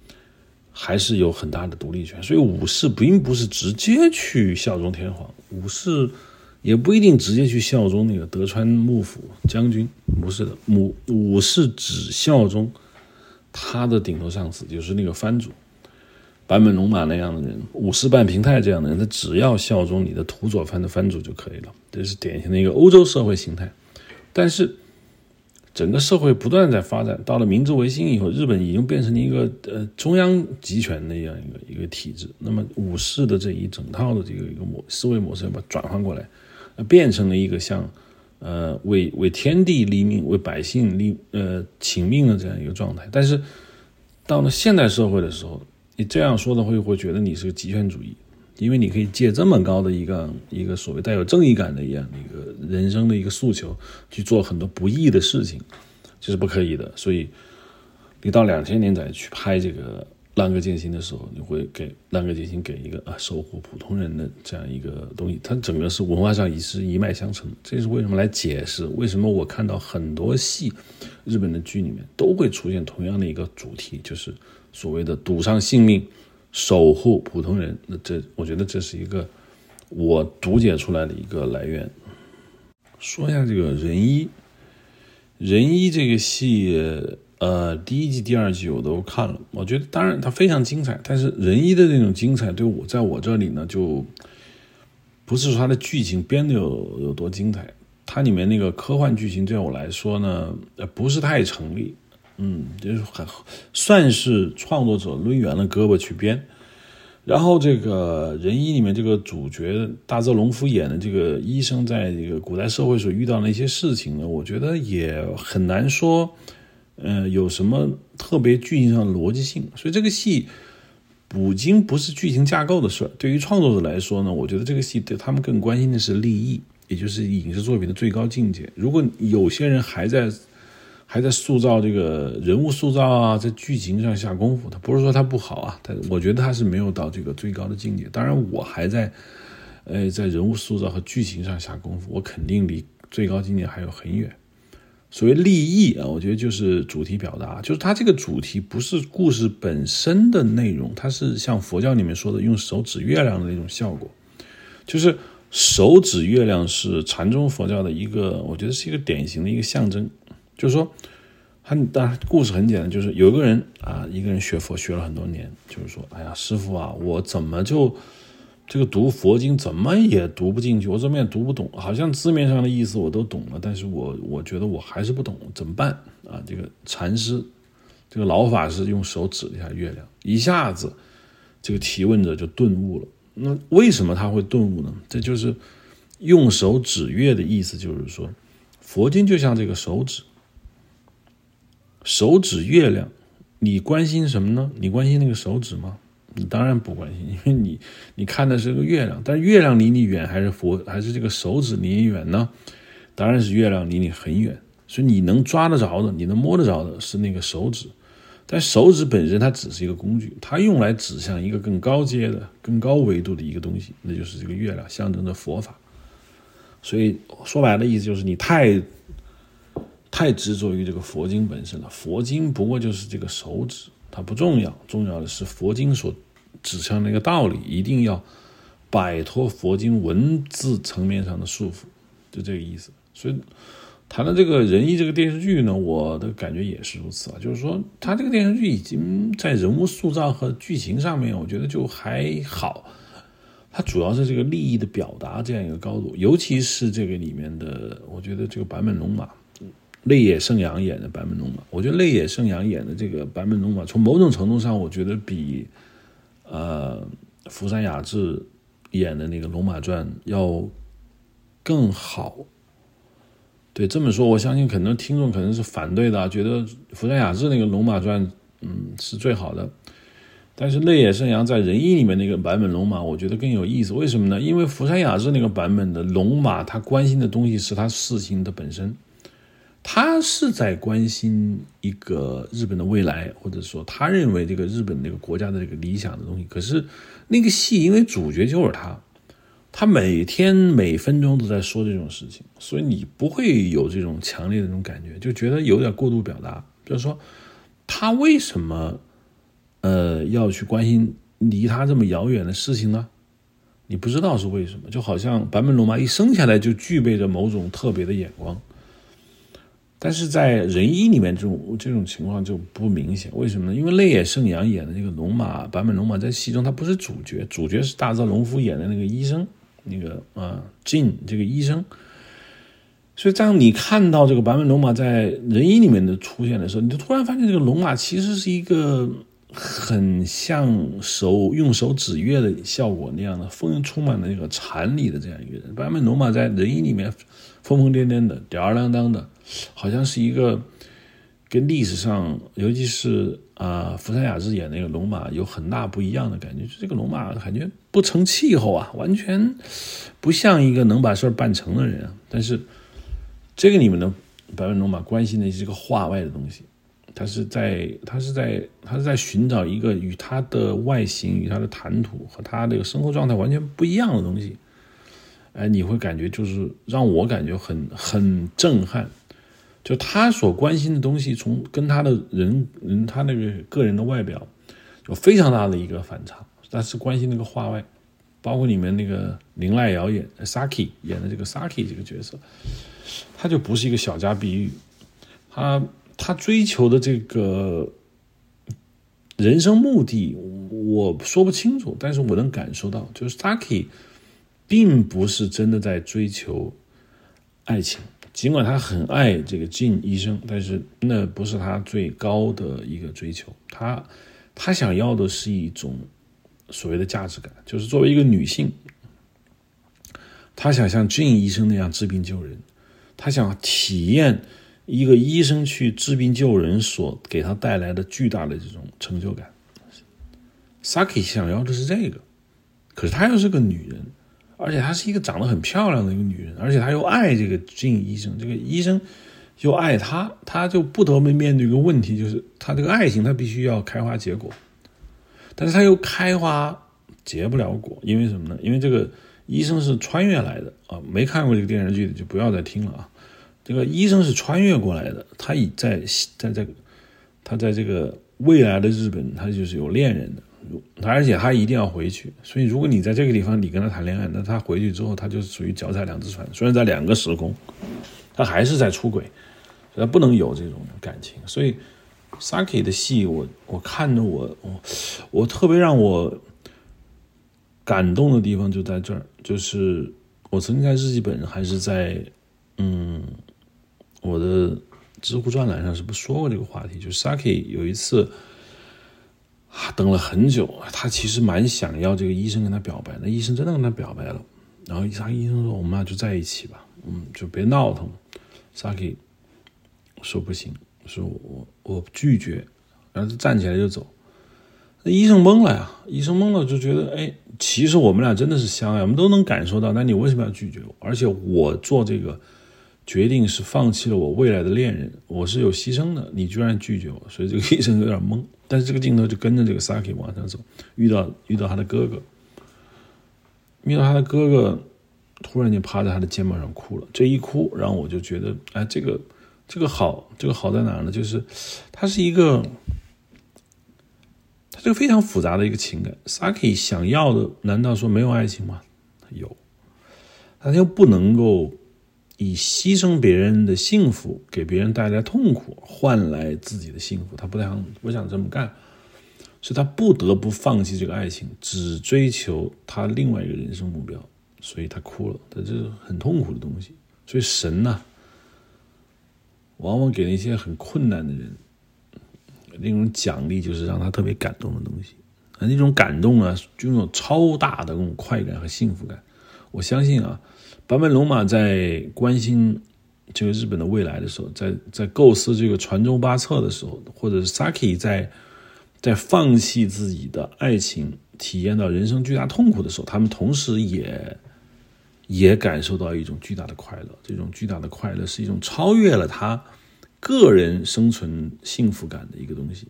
还是有很大的独立权，所以武士并不是直接去效忠天皇，武士也不一定直接去效忠那个德川幕府将军，不是的，武武士只效忠他的顶头上司，就是那个藩主，坂本龙马那样的人，武士半平太这样的人，他只要效忠你的土佐藩的藩主就可以了，这是典型的一个欧洲社会形态，但是。整个社会不断在发展，到了明治维新以后，日本已经变成了一个呃中央集权的这样一个一个体制。那么武士的这一整套的这个一个模思维模式要把转换过来，变成了一个像呃为为天地立命、为百姓立呃请命的这样一个状态。但是到了现代社会的时候，你这样说的会会觉得你是个极权主义。因为你可以借这么高的一个一个所谓带有正义感的一样的一个人生的一个诉求去做很多不义的事情，这是不可以的。所以，你到两千年再去拍这个《浪客剑心》的时候，你会给《浪客剑心》给一个啊守护普通人的这样一个东西，它整个是文化上也是一脉相承。这是为什么来解释为什么我看到很多戏，日本的剧里面都会出现同样的一个主题，就是所谓的赌上性命。守护普通人，那这我觉得这是一个我读解出来的一个来源。说一下这个仁医，仁医这个戏，呃，第一季、第二季我都看了，我觉得当然它非常精彩，但是仁医的那种精彩对我在我这里呢，就不是说它的剧情编的有有多精彩，它里面那个科幻剧情对我来说呢，呃，不是太成立。嗯，就是很算是创作者抡圆了胳膊去编，然后这个人医里面这个主角大泽隆夫演的这个医生，在这个古代社会所遇到的一些事情呢，我觉得也很难说，呃，有什么特别剧情上的逻辑性。所以这个戏，捕鲸不是剧情架构的事儿。对于创作者来说呢，我觉得这个戏对他们更关心的是立意，也就是影视作品的最高境界。如果有些人还在。还在塑造这个人物塑造啊，在剧情上下功夫。他不是说他不好啊，但我觉得他是没有到这个最高的境界。当然，我还在，呃，在人物塑造和剧情上下功夫，我肯定离最高境界还有很远。所谓立意啊，我觉得就是主题表达，就是它这个主题不是故事本身的内容，它是像佛教里面说的用手指月亮的那种效果，就是手指月亮是禅宗佛教的一个，我觉得是一个典型的一个象征。就是说，很当然故事很简单，就是有一个人啊，一个人学佛学了很多年，就是说，哎呀，师傅啊，我怎么就这个读佛经怎么也读不进去，我怎么也读不懂，好像字面上的意思我都懂了，但是我我觉得我还是不懂，怎么办啊？这个禅师，这个老法师用手指了一下月亮，一下子这个提问者就顿悟了。那为什么他会顿悟呢？这就是用手指月的意思，就是说，佛经就像这个手指。手指月亮，你关心什么呢？你关心那个手指吗？你当然不关心，因为你你看的是个月亮，但是月亮离你远还是佛还是这个手指离你远呢？当然是月亮离你很远，所以你能抓得着的，你能摸得着的是那个手指。但手指本身它只是一个工具，它用来指向一个更高阶的、更高维度的一个东西，那就是这个月亮，象征着佛法。所以说白了，意思就是你太太执着于这个佛经本身了。佛经不过就是这个手指，它不重要，重要的是佛经所指向那个道理，一定要摆脱佛经文字层面上的束缚，就这个意思。所以。谈到这个仁义这个电视剧呢，我的感觉也是如此啊，就是说，他这个电视剧已经在人物塑造和剧情上面，我觉得就还好。它主要是这个利益的表达这样一个高度，尤其是这个里面的，我觉得这个坂本龙马，泪野圣阳演的坂本龙马，我觉得泪野圣阳演的这个坂本龙马，从某种程度上，我觉得比呃福山雅治演的那个《龙马传》要更好。对这么说，我相信很多听众可能是反对的，觉得福山雅治那个《龙马传》嗯是最好的。但是内野圣阳在仁义里面那个版本龙马，我觉得更有意思。为什么呢？因为福山雅治那个版本的龙马，他关心的东西是他事情的本身，他是在关心一个日本的未来，或者说他认为这个日本那个国家的这个理想的东西。可是那个戏，因为主角就是他。他每天每分钟都在说这种事情，所以你不会有这种强烈的那种感觉，就觉得有点过度表达。就是说，他为什么呃要去关心离他这么遥远的事情呢？你不知道是为什么，就好像坂本龙马一生下来就具备着某种特别的眼光，但是在人医里面这种这种情况就不明显。为什么呢？因为泪野圣阳演的那个龙马坂本龙马在戏中他不是主角，主角是大泽隆夫演的那个医生。那个啊，进这个医生，所以当你看到这个版本龙马在人医里面的出现的时候，你就突然发现这个龙马其实是一个很像手用手指月的效果那样的，风充满了那个禅理的这样一个人。版本龙马在人医里面疯疯癫癫的、吊儿郎当的，好像是一个。跟历史上，尤其是啊，福山雅治演那个龙马有很大不一样的感觉。就这个龙马感觉不成气候啊，完全不像一个能把事儿办成的人。但是这个里面的百万龙马关心的是这个画外的东西，他是在他是在他是在寻找一个与他的外形、与他的谈吐和他这个生活状态完全不一样的东西。哎，你会感觉就是让我感觉很很震撼。就他所关心的东西，从跟他的人人他那个个人的外表有非常大的一个反差。但是关心那个画外，包括里面那个林濑遥演 Saki 演的这个 Saki 这个角色，他就不是一个小家碧玉，他他追求的这个人生目的我说不清楚，但是我能感受到，就是 Saki 并不是真的在追求爱情。尽管他很爱这个金医生，但是那不是他最高的一个追求。他他想要的是一种所谓的价值感，就是作为一个女性，她想像金医生那样治病救人，她想体验一个医生去治病救人所给她带来的巨大的这种成就感。Saki 想要的是这个，可是她又是个女人。而且她是一个长得很漂亮的一个女人，而且她又爱这个金医生，这个医生又爱她，她就不得不面对一个问题，就是她这个爱情她必须要开花结果，但是她又开花结不了果，因为什么呢？因为这个医生是穿越来的啊！没看过这个电视剧的就不要再听了啊！这个医生是穿越过来的，他已在在这个他在这个未来的日本，他就是有恋人的。而且他一定要回去，所以如果你在这个地方你跟他谈恋爱，那他回去之后他就属于脚踩两只船。虽然在两个时空，他还是在出轨，他不能有这种感情。所以，Saki 的戏我我看着我我我特别让我感动的地方就在这儿，就是我曾经在日记本还是在嗯我的知乎专栏上是不是说过这个话题？就是 Saki 有一次。啊，等了很久，他其实蛮想要这个医生跟他表白，那医生真的跟他表白了，然后他医生说：“我们俩就在一起吧，嗯，就别闹腾。” Saki 说：“不行，说我我拒绝。”然后就站起来就走。那医生懵了呀，医生懵了就觉得：“哎，其实我们俩真的是相爱，我们都能感受到，那你为什么要拒绝我？而且我做这个决定是放弃了我未来的恋人，我是有牺牲的，你居然拒绝我，所以这个医生有点懵。但是这个镜头就跟着这个 Saki 往上走，遇到遇到他的哥哥，遇到他的哥哥，突然间趴在他的肩膀上哭了。这一哭，让我就觉得，哎，这个这个好，这个好在哪呢？就是他是一个，他这个非常复杂的一个情感。Saki 想要的，难道说没有爱情吗？有，他又不能够。以牺牲别人的幸福，给别人带来痛苦，换来自己的幸福，他不想不想这么干，所以他不得不放弃这个爱情，只追求他另外一个人生目标，所以他哭了，他这是很痛苦的东西。所以神呢，往往给那些很困难的人，那种奖励就是让他特别感动的东西，那种感动啊，拥有超大的那种快感和幸福感。我相信啊。坂本龙马在关心这个日本的未来的时候，在在构思这个传中八策的时候，或者是 Saki 在在放弃自己的爱情，体验到人生巨大痛苦的时候，他们同时也也感受到一种巨大的快乐。这种巨大的快乐是一种超越了他个人生存幸福感的一个东西。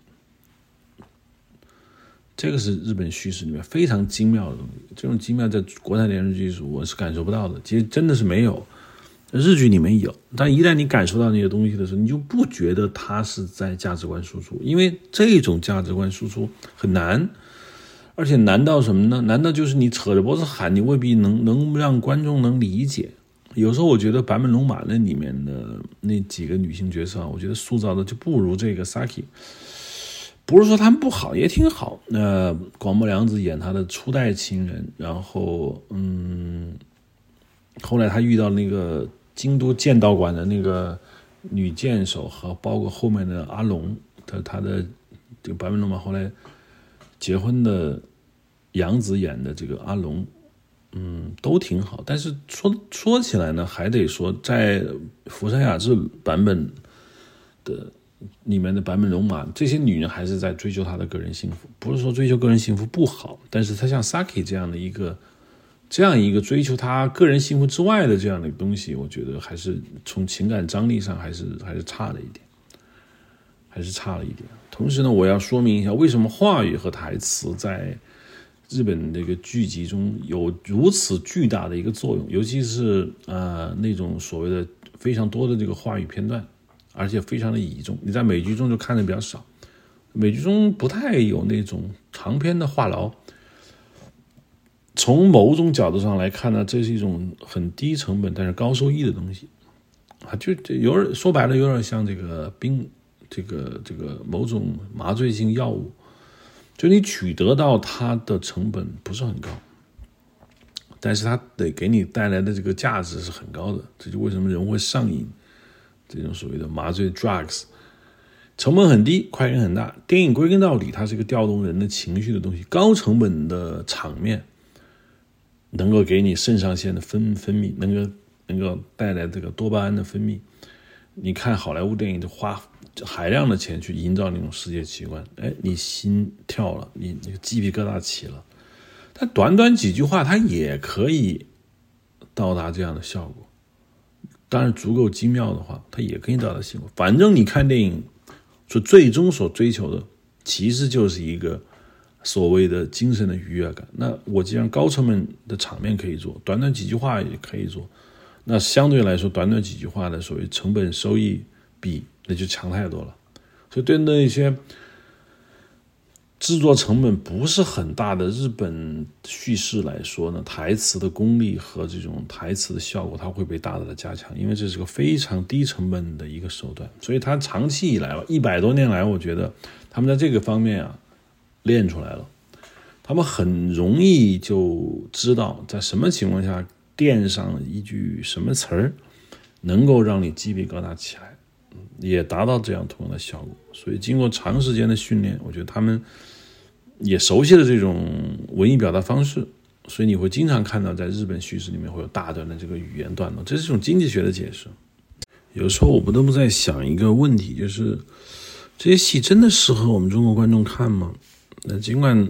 这个是日本叙事里面非常精妙的东西，这种精妙在国产电视剧是我是感受不到的。其实真的是没有，日剧里面有，但一旦你感受到那些东西的时候，你就不觉得它是在价值观输出，因为这种价值观输出很难，而且难到什么呢？难道就是你扯着脖子喊，你未必能能让观众能理解？有时候我觉得坂本龙马那里面的那几个女性角色，我觉得塑造的就不如这个 Saki。不是说他们不好，也挺好。那广末凉子演他的初代情人，然后嗯，后来他遇到那个京都剑道馆的那个女剑手，和包括后面的阿龙，他他的这个版本龙马后来结婚的杨子演的这个阿龙，嗯，都挺好。但是说说起来呢，还得说在福山雅治版本的。里面的版本龙马，这些女人还是在追求她的个人幸福，不是说追求个人幸福不好，但是她像 Saki 这样的一个，这样一个追求她个人幸福之外的这样的东西，我觉得还是从情感张力上还是还是差了一点，还是差了一点。同时呢，我要说明一下，为什么话语和台词在日本这个剧集中有如此巨大的一个作用，尤其是呃那种所谓的非常多的这个话语片段。而且非常的倚重，你在美剧中就看的比较少，美剧中不太有那种长篇的话痨。从某种角度上来看呢，这是一种很低成本但是高收益的东西，啊，就就有点说白了，有点像这个冰，这个这个某种麻醉性药物，就你取得到它的成本不是很高，但是它得给你带来的这个价值是很高的，这就为什么人会上瘾。这种所谓的麻醉 drugs，成本很低，快感很大。电影归根到底，它是一个调动人的情绪的东西。高成本的场面能够给你肾上腺的分分泌，能够能够带来这个多巴胺的分泌。你看好莱坞电影，就花海量的钱去营造那种世界奇观。哎，你心跳了，你那个鸡皮疙瘩起了。它短短几句话，它也可以到达这样的效果。当然，足够精妙的话，它也可以达到幸福。反正你看电影，说最终所追求的，其实就是一个所谓的精神的愉悦感。那我既然高成本的场面可以做，短短几句话也可以做，那相对来说，短短几句话的所谓成本收益比，那就强太多了。所以对那些。制作成本不是很大的日本叙事来说呢，台词的功力和这种台词的效果，它会被大大的加强，因为这是个非常低成本的一个手段，所以它长期以来吧，一百多年来，我觉得他们在这个方面啊练出来了，他们很容易就知道在什么情况下垫上一句什么词儿，能够让你鸡皮疙瘩起来，也达到这样同样的效果。所以经过长时间的训练，我觉得他们。也熟悉了这种文艺表达方式，所以你会经常看到在日本叙事里面会有大段的这个语言段落，这是一种经济学的解释。有时候我不得不在想一个问题，就是这些戏真的适合我们中国观众看吗？那尽管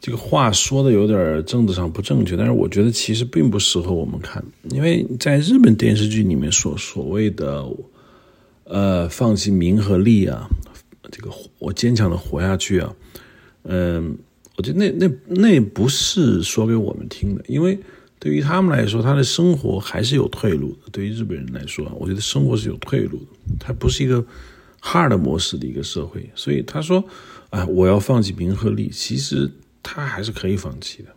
这个话说的有点政治上不正确，但是我觉得其实并不适合我们看，因为在日本电视剧里面所所谓的，呃，放弃名和利啊，这个我坚强的活下去啊，嗯，我觉得那那那不是说给我们听的，因为对于他们来说，他的生活还是有退路的。对于日本人来说，我觉得生活是有退路的，他不是一个 hard 模式的一个社会，所以他说，啊，我要放弃名和利，其实。他还是可以放弃的，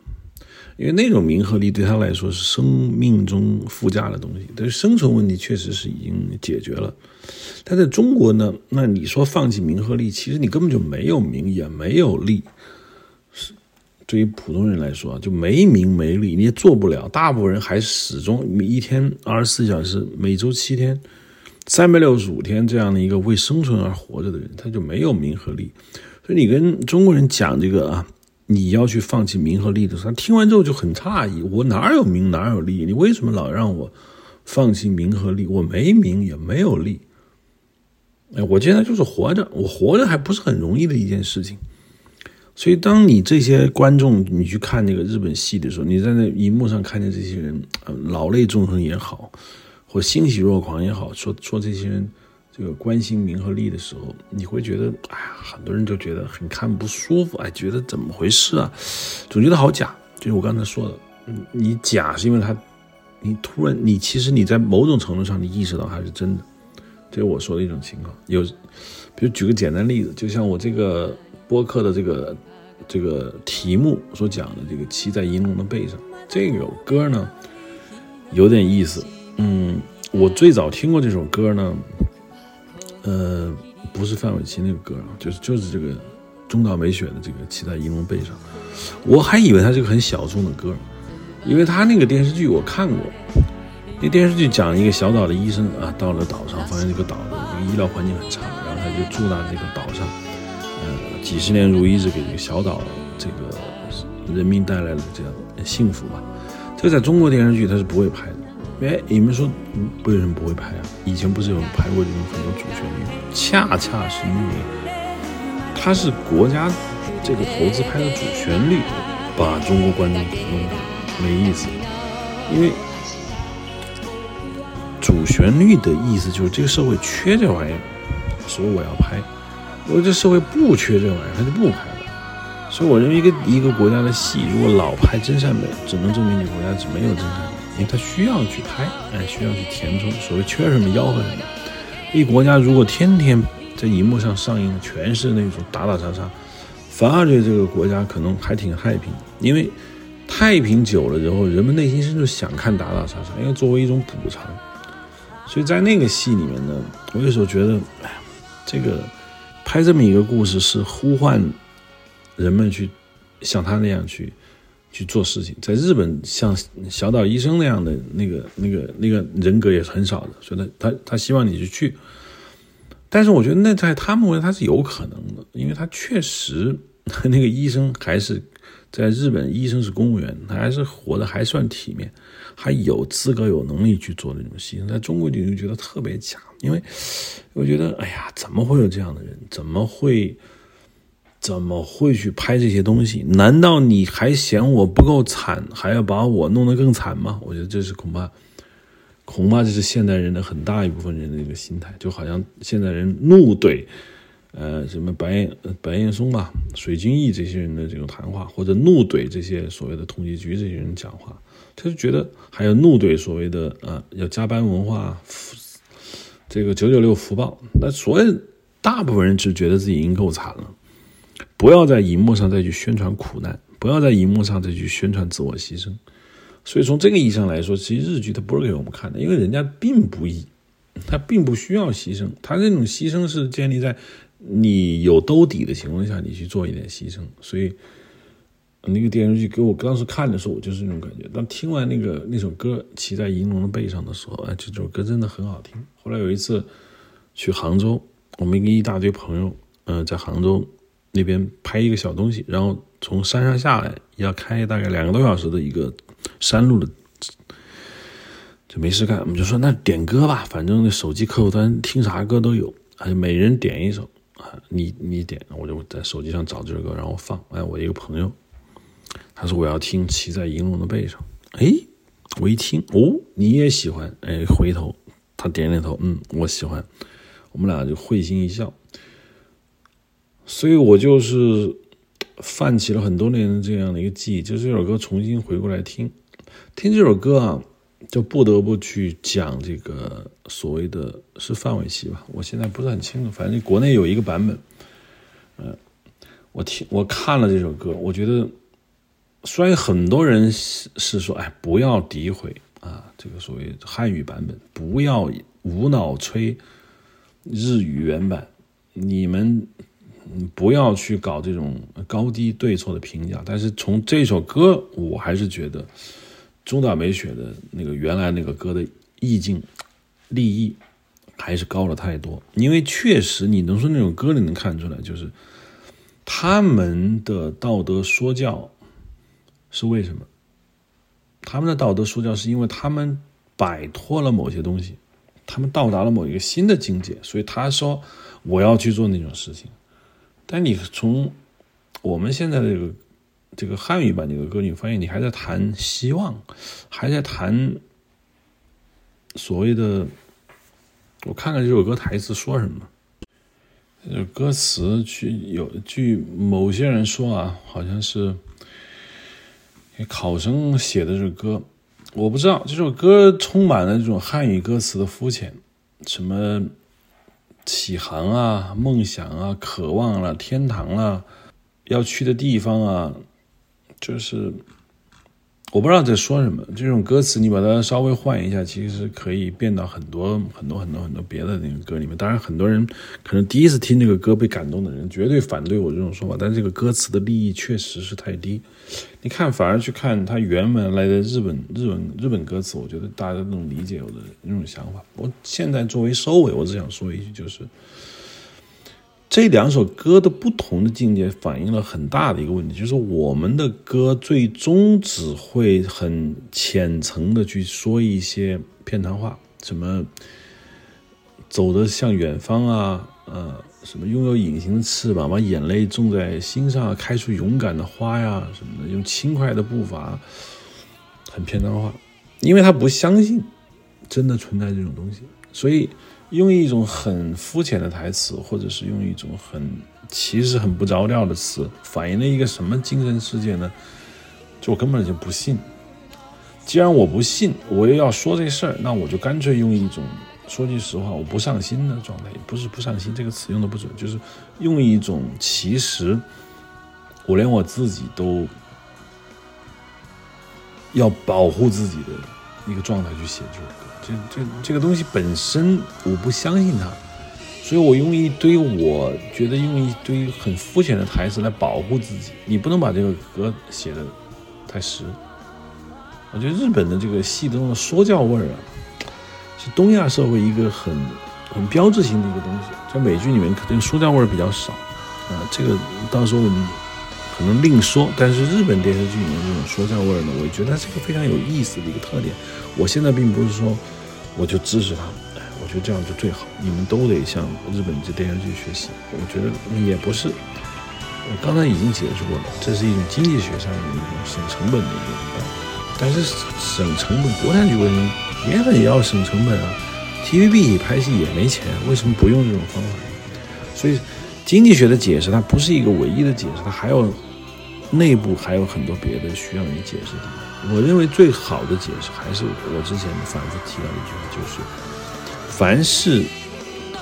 因为那种名和利对他来说是生命中附加的东西。但是生存问题确实是已经解决了。他在中国呢，那你说放弃名和利，其实你根本就没有名也没有利。是对于普通人来说就没名没利，你也做不了。大部分人还始终一天二十四小时，每周七天，三百六十五天这样的一个为生存而活着的人，他就没有名和利。所以你跟中国人讲这个啊。你要去放弃名和利的时候，听完之后就很诧异：我哪有名哪有利？你为什么老让我放弃名和利？我没名也没有利。哎，我现在就是活着，我活着还不是很容易的一件事情。所以，当你这些观众你去看那个日本戏的时候，你在那荧幕上看见这些人，老泪纵横也好，或欣喜若狂也好，说说这些人。这个关心名和利的时候，你会觉得，哎呀，很多人就觉得很看不舒服，哎，觉得怎么回事啊？总觉得好假。就是我刚才说的，你假是因为他，你突然，你其实你在某种程度上，你意识到它是真的，这是我说的一种情况。有，比如举个简单例子，就像我这个播客的这个这个题目所讲的这个骑在银龙的背上，这个歌呢，有点意思。嗯，我最早听过这首歌呢。呃，不是范玮琪那个歌啊，就是就是这个中岛美雪的这个《骑在银龙背上》，我还以为它是个很小众的歌，因为他那个电视剧我看过，那电视剧讲一个小岛的医生啊，到了岛上发现这个岛的这个医疗环境很差，然后他就住到这个岛上，呃，几十年如一日给这个小岛这个人民带来了这样幸福吧。这个在中国电视剧它是不会拍的。哎，你们说为什么不会拍啊？以前不是有拍过这种很多主旋律？恰恰是因为它是国家这个投资拍的主旋律，把中国观众给弄得没意思。因为主旋律的意思就是这个社会缺这玩意儿，所以我要拍；如果这社会不缺这玩意儿，他就不拍了。所以我认为一个一个国家的戏，如果老拍真善美，只能证明你国家是没有真善美。因为他需要去拍，哎，需要去填充，所谓缺什么吆喝什么。一国家如果天天在荧幕上上映的全是那种打打杀杀，反而对这个国家可能还挺太平。因为太平久了之后，人们内心深处想看打打杀杀，因为作为一种补偿。所以在那个戏里面呢，我有时候觉得，哎，这个拍这么一个故事是呼唤人们去像他那样去。去做事情，在日本像小岛医生那样的那个、那个、那个人格也是很少的，所以他他他希望你去去，但是我觉得那在他们为他是有可能的，因为他确实那个医生还是在日本，医生是公务员，他还是活得还算体面，还有资格有能力去做那种牺牲，在中国就觉得特别假，因为我觉得哎呀，怎么会有这样的人？怎么会？怎么会去拍这些东西？难道你还嫌我不够惨，还要把我弄得更惨吗？我觉得这是恐怕，恐怕这是现代人的很大一部分人的一个心态，就好像现代人怒怼，呃，什么白岩白岩松吧、水均益这些人的这种谈话，或者怒怼这些所谓的统计局这些人讲话，他就觉得还有怒怼所谓的呃要加班文化，这个九九六福报。那所谓大部分人只觉得自己已经够惨了。不要在荧幕上再去宣传苦难，不要在荧幕上再去宣传自我牺牲。所以从这个意义上来说，其实日剧它不是给我们看的，因为人家并不易，他并不需要牺牲。他这种牺牲是建立在你有兜底的情况下，你去做一点牺牲。所以那个电视剧给我当时看的时候，我就是那种感觉。当听完那个那首歌《骑在银龙的背上》的时候，哎，这首歌真的很好听。后来有一次去杭州，我们跟一大堆朋友，嗯，在杭州。那边拍一个小东西，然后从山上下来，要开大概两个多小时的一个山路的，就没事干，我们就说那点歌吧，反正那手机客户端听啥歌都有，哎，每人点一首啊，你你点，我就在手机上找这首歌，然后放。哎，我一个朋友，他说我要听《骑在银龙的背上》。哎，我一听，哦，你也喜欢？哎，回头他点点头，嗯，我喜欢。我们俩就会心一笑。所以我就是泛起了很多年的这样的一个记忆，就是这首歌重新回过来听，听这首歌啊，就不得不去讲这个所谓的是范玮琪吧？我现在不是很清楚，反正国内有一个版本。嗯，我听我看了这首歌，我觉得虽然很多人是是说，哎，不要诋毁啊，这个所谓汉语版本，不要无脑吹日语原版，你们。不要去搞这种高低对错的评价，但是从这首歌，我还是觉得中岛美雪的那个原来那个歌的意境、立意还是高了太多。因为确实，你能从那种歌里能看出来，就是他们的道德说教是为什么？他们的道德说教是因为他们摆脱了某些东西，他们到达了某一个新的境界，所以他说我要去做那种事情。但你从我们现在这个这个汉语版这个歌，你发现你还在谈希望，还在谈所谓的。我看看这首歌台词说什么。这歌词去有据某些人说啊，好像是考生写的这首歌，我不知道这首歌充满了这种汉语歌词的肤浅，什么。启航啊，梦想啊，渴望了，天堂了，要去的地方啊，就是我不知道在说什么。这种歌词你把它稍微换一下，其实可以变到很多很多很多很多别的那个歌里面。当然，很多人可能第一次听这个歌被感动的人，绝对反对我这种说法。但是这个歌词的利益确实是太低。你看，反而去看它原本来的日本日本日本歌词，我觉得大家那种理解我的那种想法。我现在作为收尾，我只想说一句，就是这两首歌的不同的境界，反映了很大的一个问题，就是我们的歌最终只会很浅层的去说一些片谈话，什么走的向远方啊，呃。什么拥有隐形的翅膀，把眼泪种在心上，开出勇敢的花呀，什么的，用轻快的步伐，很片段化，因为他不相信真的存在这种东西，所以用一种很肤浅的台词，或者是用一种很其实很不着调的词，反映了一个什么精神世界呢？就我根本就不信。既然我不信，我又要说这事儿，那我就干脆用一种。说句实话，我不上心的状态，也不是不上心这个词用的不准，就是用一种其实我连我自己都要保护自己的一个状态去写这首歌。这这这个东西本身我不相信它，所以我用一堆我觉得用一堆很肤浅的台词来保护自己。你不能把这个歌写的太实。我觉得日本的这个戏中的说教味儿啊。是东亚社会一个很很标志性的一个东西，在美剧里面可能说教味儿比较少，啊，这个到时候可能另说。但是日本电视剧里面这种说教味儿呢，我觉得它是一个非常有意思的一个特点。我现在并不是说我就支持他，哎，我觉得这样就最好，你们都得向日本这电视剧学习。我觉得也不是，我刚才已经解释过了，这是一种经济学上的一种省成本的一种办法。但是省成本，国产剧为什么？原本也要省成本啊，TVB 拍戏也没钱，为什么不用这种方法？所以经济学的解释它不是一个唯一的解释，它还有内部还有很多别的需要你解释的地方。我认为最好的解释还是我之前反复提到一句话，就是凡是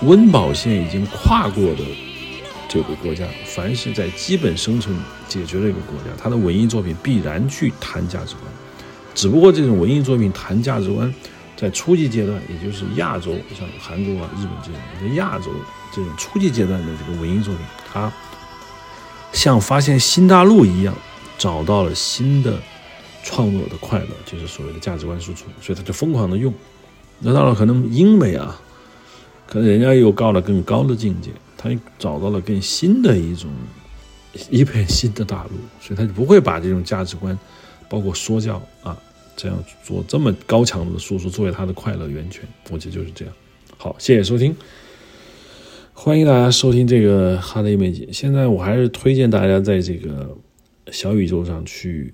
温饱线已经跨过的这个国家，凡是在基本生存解决的一个国家，它的文艺作品必然去谈价值观。只不过这种文艺作品谈价值观。在初级阶段，也就是亚洲，像韩国啊、日本这种，在亚洲这种初级阶段的这个文艺作品，它像发现新大陆一样，找到了新的创作的快乐，就是所谓的价值观输出，所以他就疯狂的用。那到了可能英美啊，可能人家又到了更高的境界，他找到了更新的一种一片新的大陆，所以他就不会把这种价值观，包括说教啊。这样做这么高强度的输出作为他的快乐源泉，我觉得就是这样。好，谢谢收听，欢迎大家收听这个哈德美姐。现在我还是推荐大家在这个小宇宙上去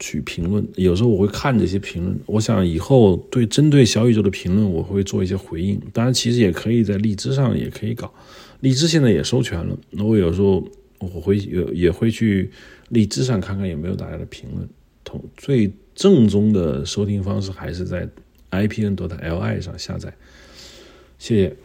去评论，有时候我会看这些评论。我想以后对针对小宇宙的评论，我会做一些回应。当然，其实也可以在荔枝上也可以搞，荔枝现在也收权了。那我有时候我会也也会去荔枝上看看有没有大家的评论。同最正宗的收听方式还是在 IPN 多的 LI 上下载。谢谢。